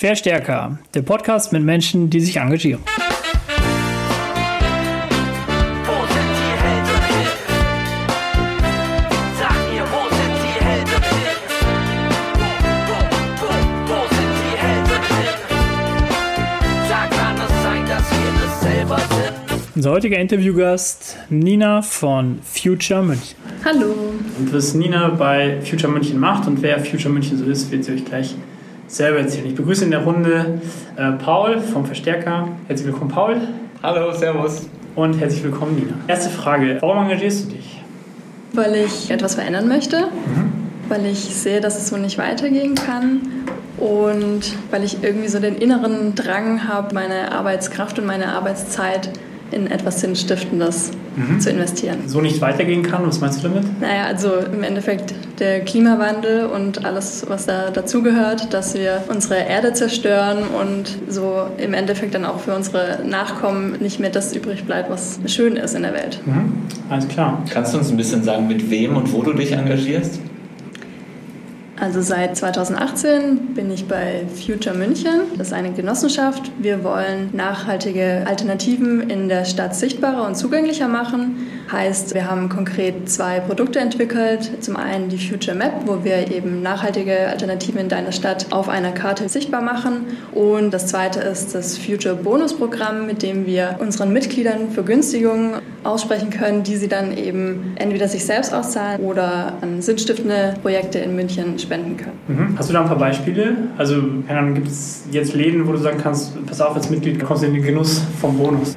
Verstärker, der Podcast mit Menschen, die sich engagieren. Unser heutiger Interviewgast Nina von Future München. Hallo. Und was Nina bei Future München macht und wer Future München so ist, wird sie euch gleich selber erzählen. Ich begrüße in der Runde äh, Paul vom Verstärker. Herzlich willkommen, Paul. Hallo, Servus. Und herzlich willkommen, Nina. Erste Frage: Warum engagierst du dich? Weil ich etwas verändern möchte, weil ich sehe, dass es so nicht weitergehen kann und weil ich irgendwie so den inneren Drang habe, meine Arbeitskraft und meine Arbeitszeit in etwas Sinnstiftendes zu investieren. So nicht weitergehen kann? Was meinst du damit? Naja, also im Endeffekt der Klimawandel und alles, was da dazugehört, dass wir unsere Erde zerstören und so im Endeffekt dann auch für unsere Nachkommen nicht mehr das übrig bleibt, was schön ist in der Welt. Mhm. Alles klar. Kannst du uns ein bisschen sagen, mit wem und wo du dich engagierst? Also seit 2018 bin ich bei Future München. Das ist eine Genossenschaft. Wir wollen nachhaltige Alternativen in der Stadt sichtbarer und zugänglicher machen. Heißt, wir haben konkret zwei Produkte entwickelt. Zum einen die Future Map, wo wir eben nachhaltige Alternativen in deiner Stadt auf einer Karte sichtbar machen. Und das zweite ist das Future Bonus Programm, mit dem wir unseren Mitgliedern Vergünstigungen aussprechen können, die sie dann eben entweder sich selbst auszahlen oder an sinnstiftende Projekte in München spenden können. Mhm. Hast du da ein paar Beispiele? Also, gibt es jetzt Läden, wo du sagen kannst, pass auf, als Mitglied kommst du in den Genuss vom Bonus?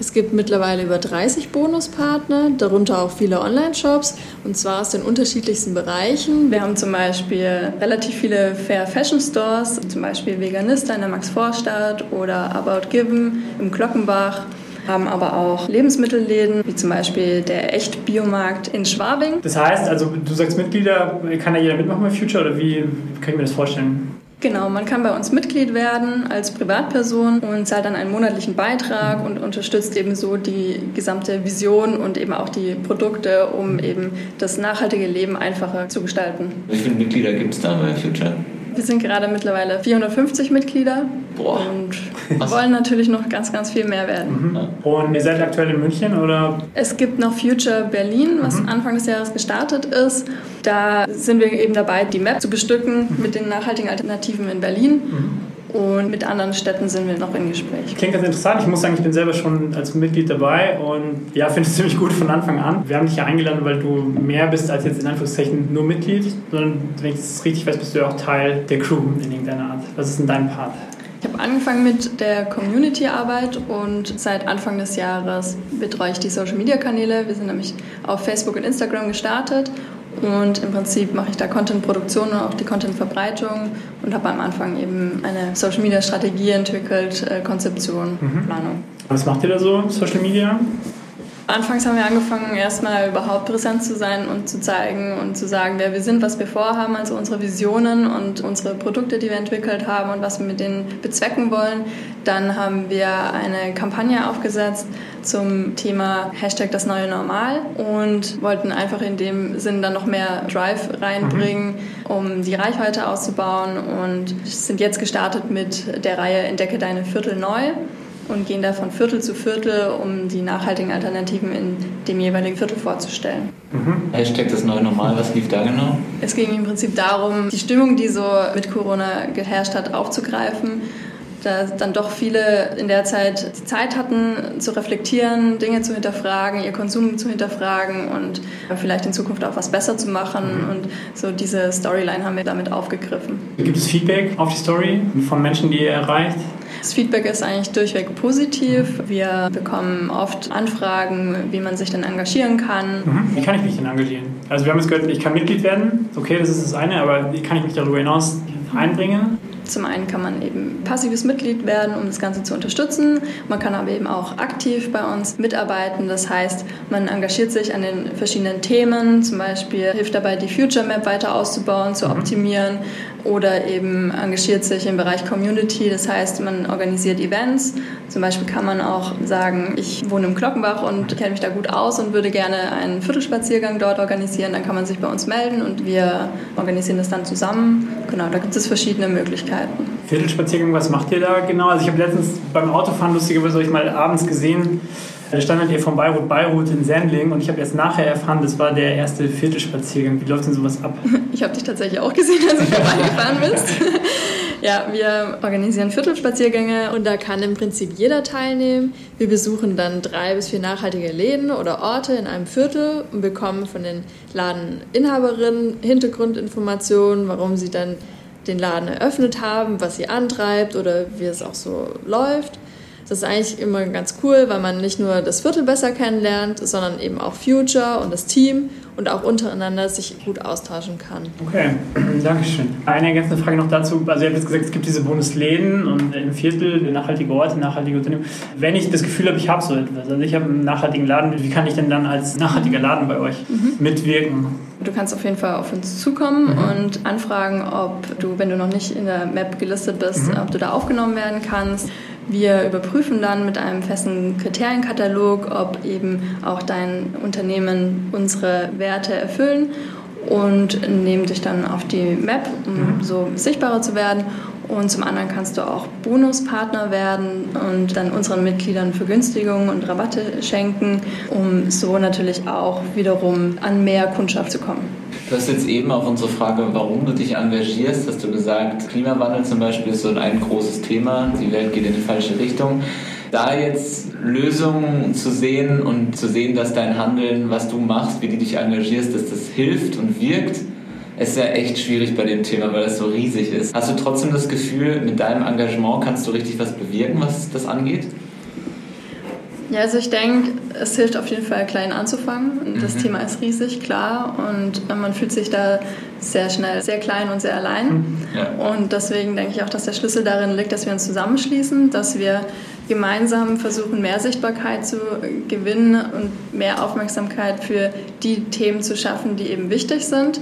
Es gibt mittlerweile über 30 Bonuspartner, darunter auch viele Online-Shops und zwar aus den unterschiedlichsten Bereichen. Wir haben zum Beispiel relativ viele Fair Fashion Stores, zum Beispiel Veganista in der Max-Vorstadt oder About Given im Glockenbach. Haben aber auch Lebensmittelläden, wie zum Beispiel der Echt-Biomarkt in Schwabing. Das heißt, also du sagst Mitglieder, kann da jeder mitmachen bei Future oder wie kann ich mir das vorstellen? Genau, man kann bei uns Mitglied werden als Privatperson und zahlt dann einen monatlichen Beitrag und unterstützt eben so die gesamte Vision und eben auch die Produkte, um eben das nachhaltige Leben einfacher zu gestalten. Wie viele Mitglieder gibt es da bei Future? Wir sind gerade mittlerweile 450 Mitglieder Boah. und Was? wollen natürlich noch ganz, ganz viel mehr werden. Und ihr seid aktuell in München oder? Es gibt noch Future Berlin, was Anfang des Jahres gestartet ist. Da sind wir eben dabei, die Map zu bestücken mit den nachhaltigen Alternativen in Berlin. Und mit anderen Städten sind wir noch im Gespräch. Klingt ganz interessant. Ich muss sagen, ich bin selber schon als Mitglied dabei und ja, finde es ziemlich gut von Anfang an. Wir haben dich ja eingeladen, weil du mehr bist als jetzt in Anführungszeichen nur Mitglied, sondern wenn ich das richtig weiß, bist du ja auch Teil der Crew in irgendeiner Art. Was ist denn dein Part? Ich habe angefangen mit der Community-Arbeit und seit Anfang des Jahres betreue ich die Social-Media-Kanäle. Wir sind nämlich auf Facebook und Instagram gestartet und im Prinzip mache ich da Content-Produktion und auch die Content-Verbreitung und habe am Anfang eben eine Social-Media-Strategie entwickelt, äh, Konzeption, Planung. Was macht ihr da so, Social Media? Anfangs haben wir angefangen, erstmal überhaupt präsent zu sein und zu zeigen und zu sagen, wer wir sind, was wir vorhaben, also unsere Visionen und unsere Produkte, die wir entwickelt haben und was wir mit denen bezwecken wollen. Dann haben wir eine Kampagne aufgesetzt zum Thema Hashtag das neue Normal und wollten einfach in dem Sinn dann noch mehr Drive reinbringen, um die Reichweite auszubauen und sind jetzt gestartet mit der Reihe Entdecke deine Viertel neu und gehen da von Viertel zu Viertel, um die nachhaltigen Alternativen in dem jeweiligen Viertel vorzustellen. Hashtag das neue Normal, was lief da genau? Es ging im Prinzip darum, die Stimmung, die so mit Corona geherrscht hat, aufzugreifen. Da dann doch viele in der Zeit die Zeit hatten, zu reflektieren, Dinge zu hinterfragen, ihr Konsum zu hinterfragen und vielleicht in Zukunft auch was besser zu machen. Und so diese Storyline haben wir damit aufgegriffen. Gibt es Feedback auf die Story von Menschen, die ihr erreicht? Das Feedback ist eigentlich durchweg positiv. Wir bekommen oft Anfragen, wie man sich denn engagieren kann. Mhm. Wie kann ich mich denn engagieren? Also wir haben jetzt gehört, ich kann Mitglied werden. Okay, das ist das eine, aber wie kann ich mich darüber hinaus einbringen? Zum einen kann man eben passives Mitglied werden, um das Ganze zu unterstützen. Man kann aber eben auch aktiv bei uns mitarbeiten. Das heißt, man engagiert sich an den verschiedenen Themen. Zum Beispiel hilft dabei, die Future Map weiter auszubauen, zu optimieren. Oder eben engagiert sich im Bereich Community. Das heißt, man organisiert Events. Zum Beispiel kann man auch sagen, ich wohne im Glockenbach und kenne mich da gut aus und würde gerne einen Viertelspaziergang dort organisieren. Dann kann man sich bei uns melden und wir organisieren das dann zusammen. Genau, da gibt es verschiedene Möglichkeiten. Viertelspaziergang, was macht ihr da genau? Also ich habe letztens beim Autofahren lustigerweise euch mal abends gesehen, da standet ihr von Beirut Beirut in Sendling und ich habe erst nachher erfahren, das war der erste Viertelspaziergang. Wie läuft denn sowas ab? Ich habe dich tatsächlich auch gesehen, als du vorbeigefahren bist. Ja, wir organisieren Viertelspaziergänge und da kann im Prinzip jeder teilnehmen. Wir besuchen dann drei bis vier nachhaltige Läden oder Orte in einem Viertel und bekommen von den Ladeninhaberinnen Hintergrundinformationen, warum sie dann den Laden eröffnet haben, was sie antreibt oder wie es auch so läuft. Das ist eigentlich immer ganz cool, weil man nicht nur das Viertel besser kennenlernt, sondern eben auch Future und das Team und auch untereinander sich gut austauschen kann. Okay, Dankeschön. Eine ergänzende Frage noch dazu. Also, ihr habt jetzt gesagt, es gibt diese Bundesläden und im Viertel nachhaltige Orte, nachhaltige Unternehmen. Wenn ich das Gefühl habe, ich habe so etwas, also ich habe einen nachhaltigen Laden, wie kann ich denn dann als nachhaltiger Laden bei euch mhm. mitwirken? Du kannst auf jeden Fall auf uns zukommen mhm. und anfragen, ob du, wenn du noch nicht in der Map gelistet bist, mhm. ob du da aufgenommen werden kannst. Wir überprüfen dann mit einem festen Kriterienkatalog, ob eben auch dein Unternehmen unsere Werte erfüllen und nehmen dich dann auf die Map, um mhm. so sichtbarer zu werden. Und zum anderen kannst du auch Bonuspartner werden und dann unseren Mitgliedern Vergünstigungen und Rabatte schenken, um so natürlich auch wiederum an mehr Kundschaft zu kommen. Du hast jetzt eben auf unsere Frage, warum du dich engagierst, hast du gesagt, Klimawandel zum Beispiel ist so ein großes Thema, die Welt geht in die falsche Richtung. Da jetzt Lösungen zu sehen und zu sehen, dass dein Handeln, was du machst, wie du dich engagierst, dass das hilft und wirkt, ist ja echt schwierig bei dem Thema, weil das so riesig ist. Hast du trotzdem das Gefühl, mit deinem Engagement kannst du richtig was bewirken, was das angeht? Ja, also ich denke, es hilft auf jeden Fall klein anzufangen. Das mhm. Thema ist riesig, klar, und man fühlt sich da sehr schnell sehr klein und sehr allein. Mhm. Ja. Und deswegen denke ich auch, dass der Schlüssel darin liegt, dass wir uns zusammenschließen, dass wir gemeinsam versuchen, mehr Sichtbarkeit zu gewinnen und mehr Aufmerksamkeit für die Themen zu schaffen, die eben wichtig sind.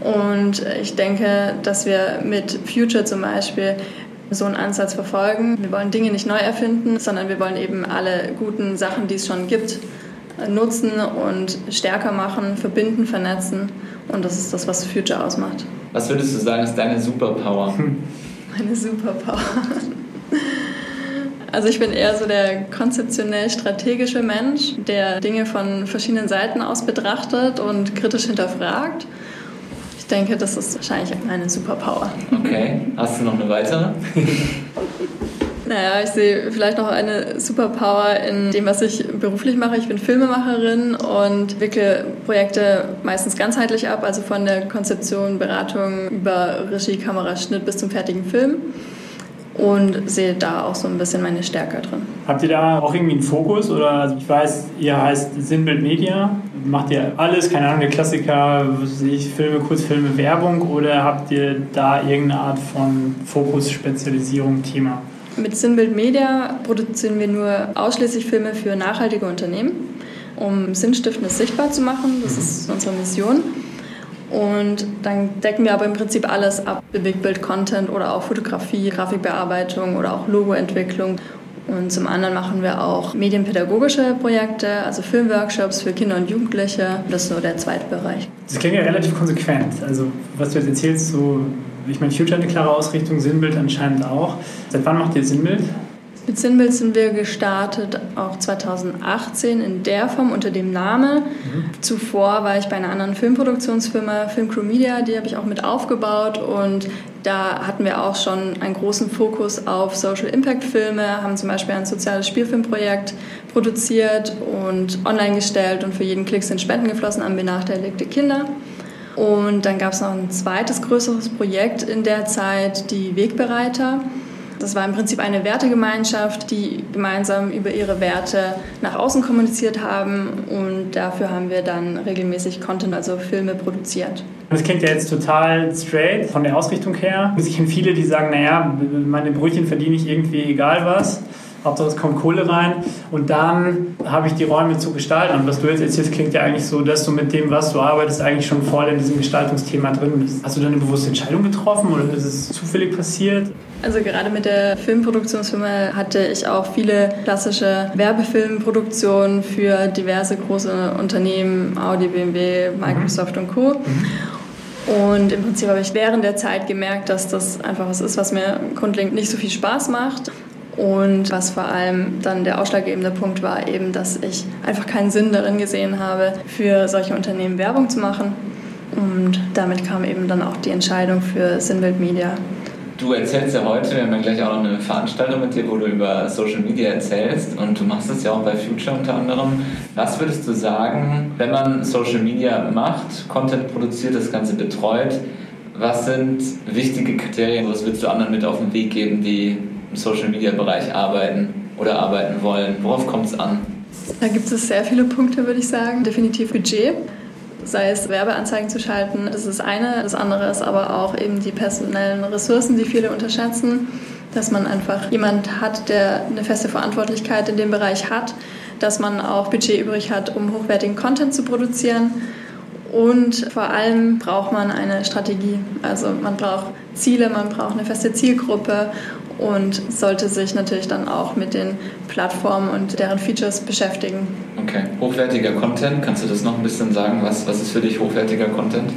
Und ich denke, dass wir mit Future zum Beispiel so einen Ansatz verfolgen. Wir wollen Dinge nicht neu erfinden, sondern wir wollen eben alle guten Sachen, die es schon gibt, nutzen und stärker machen, verbinden, vernetzen. Und das ist das, was Future ausmacht. Was würdest du sagen, ist deine Superpower? Meine Superpower. Also ich bin eher so der konzeptionell strategische Mensch, der Dinge von verschiedenen Seiten aus betrachtet und kritisch hinterfragt denke, das ist wahrscheinlich meine Superpower. Okay. Hast du noch eine weitere? Naja, ich sehe vielleicht noch eine Superpower in dem, was ich beruflich mache. Ich bin Filmemacherin und wickle Projekte meistens ganzheitlich ab, also von der Konzeption, Beratung über Regie, Kamera, Schnitt bis zum fertigen Film und sehe da auch so ein bisschen meine Stärke drin. Habt ihr da auch irgendwie einen Fokus? Oder also ich weiß, ihr heißt Sinnbild Media. Macht ihr alles, keine Ahnung, der Klassiker, ich Filme, Kurzfilme, Werbung oder habt ihr da irgendeine Art von Fokus, Spezialisierung, Thema? Mit Sinnbild Media produzieren wir nur ausschließlich Filme für nachhaltige Unternehmen, um Sinnstiftendes sichtbar zu machen. Das ist unsere Mission. Und dann decken wir aber im Prinzip alles ab. Bewegtbild-Content oder auch Fotografie, Grafikbearbeitung oder auch Logoentwicklung. Und zum anderen machen wir auch medienpädagogische Projekte, also Filmworkshops für Kinder und Jugendliche. Das ist so der zweite Bereich. Das klingt ja relativ konsequent. Also was du jetzt erzählst, so, ich meine, Future eine klare Ausrichtung, Sinnbild anscheinend auch. Seit wann macht ihr Sinnbild? Mit Sinnbild sind wir gestartet auch 2018 in der Form unter dem Namen. Mhm. Zuvor war ich bei einer anderen Filmproduktionsfirma, Filmcrew Media, die habe ich auch mit aufgebaut und da hatten wir auch schon einen großen Fokus auf Social Impact Filme, haben zum Beispiel ein soziales Spielfilmprojekt produziert und online gestellt und für jeden Klick sind Spenden geflossen an benachteiligte Kinder. Und dann gab es noch ein zweites größeres Projekt in der Zeit, die Wegbereiter. Das war im Prinzip eine Wertegemeinschaft, die gemeinsam über ihre Werte nach außen kommuniziert haben und dafür haben wir dann regelmäßig Content, also Filme produziert. Das klingt ja jetzt total straight von der Ausrichtung her. Ich kenne viele, die sagen, naja, meine Brötchen verdiene ich irgendwie egal was. Hauptsache es kommt Kohle rein und dann habe ich die Räume zu gestalten. Und was du jetzt erzählst, klingt ja eigentlich so, dass du mit dem, was du arbeitest, eigentlich schon voll in diesem Gestaltungsthema drin bist. Hast du dann eine bewusste Entscheidung getroffen oder ist es zufällig passiert? Also gerade mit der Filmproduktionsfirma hatte ich auch viele klassische Werbefilmproduktionen für diverse große Unternehmen, Audi, BMW, Microsoft und Co. Und im Prinzip habe ich während der Zeit gemerkt, dass das einfach was ist, was mir grundlegend nicht so viel Spaß macht. Und was vor allem dann der ausschlaggebende Punkt war, eben, dass ich einfach keinen Sinn darin gesehen habe, für solche Unternehmen Werbung zu machen. Und damit kam eben dann auch die Entscheidung für Sinbild Media. Du erzählst ja heute, wir haben ja gleich auch noch eine Veranstaltung mit dir, wo du über Social Media erzählst und du machst es ja auch bei Future unter anderem. Was würdest du sagen, wenn man Social Media macht, Content produziert, das Ganze betreut, was sind wichtige Kriterien, was würdest du anderen mit auf den Weg geben, die im Social Media Bereich arbeiten oder arbeiten wollen? Worauf kommt es an? Da gibt es sehr viele Punkte, würde ich sagen. Definitiv Budget sei es Werbeanzeigen zu schalten, das ist eine. Das andere ist aber auch eben die personellen Ressourcen, die viele unterschätzen, dass man einfach jemand hat, der eine feste Verantwortlichkeit in dem Bereich hat, dass man auch Budget übrig hat, um hochwertigen Content zu produzieren. Und vor allem braucht man eine Strategie. Also man braucht Ziele, man braucht eine feste Zielgruppe und sollte sich natürlich dann auch mit den Plattformen und deren Features beschäftigen. Okay, hochwertiger Content, kannst du das noch ein bisschen sagen? Was, was ist für dich hochwertiger Content?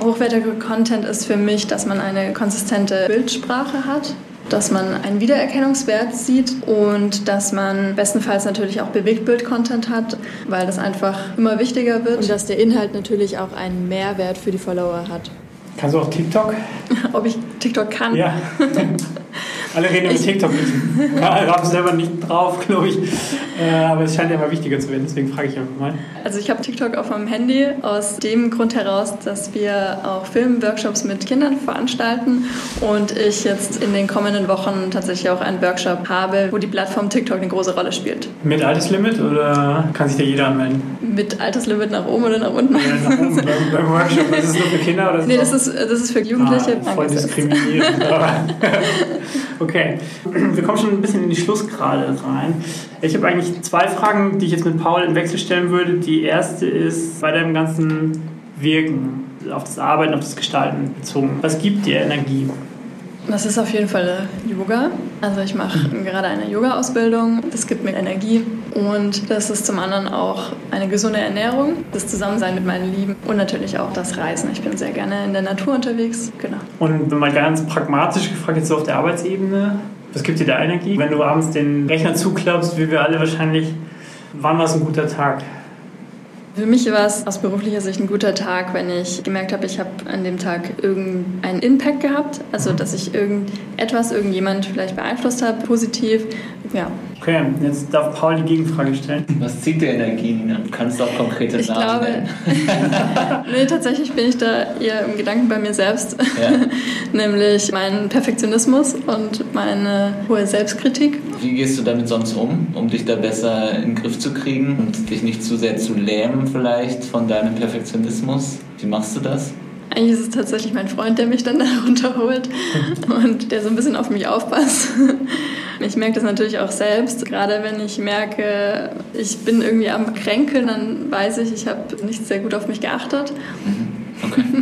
Hochwertiger Content ist für mich, dass man eine konsistente Bildsprache hat, dass man einen Wiedererkennungswert sieht und dass man bestenfalls natürlich auch Bewegtbild-Content hat, weil das einfach immer wichtiger wird. Und dass der Inhalt natürlich auch einen Mehrwert für die Follower hat. Kannst du auch TikTok? Ob ich TikTok kann? Ja. Alle reden über TikTok. Ich habe selber nicht drauf, glaube ich. Äh, aber es scheint ja immer wichtiger zu werden, deswegen frage ich einfach mal. Also ich habe TikTok auf meinem Handy aus dem Grund heraus, dass wir auch Filmworkshops mit Kindern veranstalten und ich jetzt in den kommenden Wochen tatsächlich auch einen Workshop habe, wo die Plattform TikTok eine große Rolle spielt. Mit Alterslimit oder kann sich da jeder anmelden? Mit Alterslimit nach oben oder nach unten? Ja, nach oben beim, beim Workshop. Ist es nur für Kinder? Oder nee, das ist, das ist für Jugendliche. Ah, voll diskriminierend. Okay, wir kommen schon ein bisschen in die Schlussgrade rein. Ich habe eigentlich zwei Fragen, die ich jetzt mit Paul im Wechsel stellen würde. Die erste ist bei deinem ganzen Wirken, auf das Arbeiten, auf das Gestalten bezogen. Was gibt dir Energie? Das ist auf jeden Fall Yoga. Also ich mache gerade eine Yoga-Ausbildung. Das gibt mir Energie. Und das ist zum anderen auch eine gesunde Ernährung, das Zusammensein mit meinen Lieben und natürlich auch das Reisen. Ich bin sehr gerne in der Natur unterwegs. Genau. Und wenn mal ganz pragmatisch gefragt, jetzt so auf der Arbeitsebene, was gibt dir da Energie? Wenn du abends den Rechner zuklappst, wie wir alle wahrscheinlich, wann war es ein guter Tag? Für mich war es aus beruflicher Sicht ein guter Tag, wenn ich gemerkt habe, ich habe an dem Tag irgendeinen Impact gehabt. Also, dass ich irgendetwas, irgendjemand vielleicht beeinflusst habe, positiv. Ja. Okay, jetzt darf Paul die Gegenfrage stellen. Was zieht dir Energie, Nina? Du kannst auch konkrete ich Namen glaube, nennen. nee, tatsächlich bin ich da eher im Gedanken bei mir selbst. Ja. Nämlich meinen Perfektionismus und meine hohe Selbstkritik. Wie gehst du damit sonst um, um dich da besser in den Griff zu kriegen und dich nicht zu sehr zu lähmen vielleicht von deinem Perfektionismus? Wie machst du das? Eigentlich ist es tatsächlich mein Freund, der mich dann da runterholt und der so ein bisschen auf mich aufpasst. Ich merke das natürlich auch selbst. Gerade wenn ich merke, ich bin irgendwie am Kränkeln, dann weiß ich, ich habe nicht sehr gut auf mich geachtet. Okay.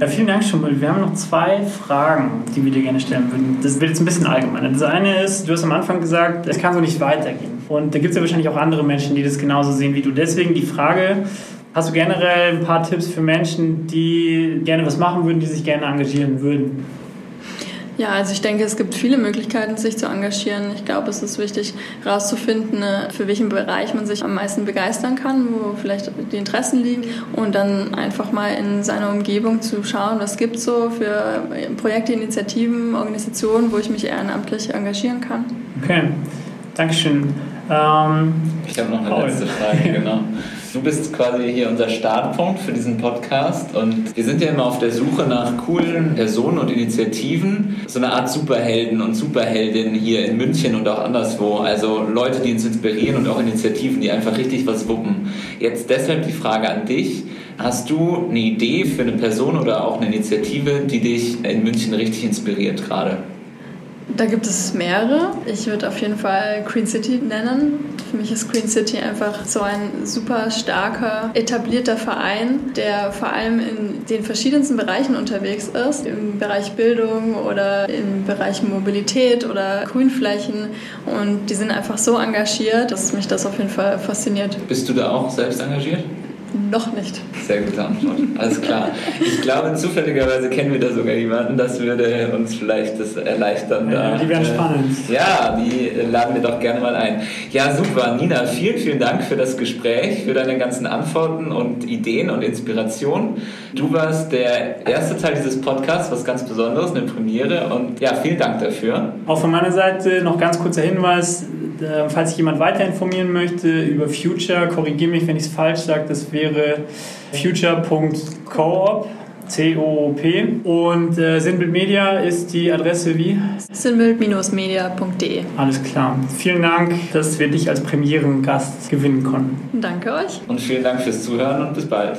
Ja, vielen Dank schon mal. Wir haben noch zwei Fragen, die wir dir gerne stellen würden. Das wird jetzt ein bisschen allgemeiner. Das eine ist, du hast am Anfang gesagt, es kann so nicht weitergehen. Und da gibt es ja wahrscheinlich auch andere Menschen, die das genauso sehen wie du. Deswegen die Frage, hast du generell ein paar Tipps für Menschen, die gerne was machen würden, die sich gerne engagieren würden? Ja, also ich denke, es gibt viele Möglichkeiten, sich zu engagieren. Ich glaube, es ist wichtig, herauszufinden, äh, für welchen Bereich man sich am meisten begeistern kann, wo vielleicht die Interessen liegen und dann einfach mal in seiner Umgebung zu schauen, was gibt es so für Projekte, Initiativen, Organisationen, wo ich mich ehrenamtlich engagieren kann. Okay, Dankeschön. Ähm, Ich habe noch eine Paul. letzte Frage, genau. Du bist quasi hier unser Startpunkt für diesen Podcast und wir sind ja immer auf der Suche nach coolen Personen und Initiativen, so eine Art Superhelden und Superheldinnen hier in München und auch anderswo. Also Leute, die uns inspirieren und auch Initiativen, die einfach richtig was wuppen. Jetzt deshalb die Frage an dich. Hast du eine Idee für eine Person oder auch eine Initiative, die dich in München richtig inspiriert gerade? Da gibt es mehrere. Ich würde auf jeden Fall Green City nennen. Für mich ist Green City einfach so ein super starker, etablierter Verein, der vor allem in den verschiedensten Bereichen unterwegs ist. Im Bereich Bildung oder im Bereich Mobilität oder Grünflächen. Und die sind einfach so engagiert, dass mich das auf jeden Fall fasziniert. Bist du da auch selbst engagiert? Noch nicht. Sehr gute Antwort. Alles klar. Ich glaube, zufälligerweise kennen wir da sogar jemanden. Das würde uns vielleicht das erleichtern. Ja, da, die wären äh, spannend. Ja, die laden wir doch gerne mal ein. Ja, super. Nina, vielen, vielen Dank für das Gespräch, für deine ganzen Antworten und Ideen und Inspirationen. Du warst der erste Teil dieses Podcasts, was ganz Besonderes, eine Premiere. Und ja, vielen Dank dafür. Auch von meiner Seite noch ganz kurzer Hinweis, äh, falls sich jemand weiter informieren möchte über Future, korrigiere mich, wenn ich es falsch sage, das wäre future.coop. C-O-O-P. Und äh, Sinnbild Media ist die Adresse wie? Sinnbild-media.de. Alles klar. Vielen Dank, dass wir dich als Premierengast gewinnen konnten. Danke euch. Und vielen Dank fürs Zuhören und bis bald.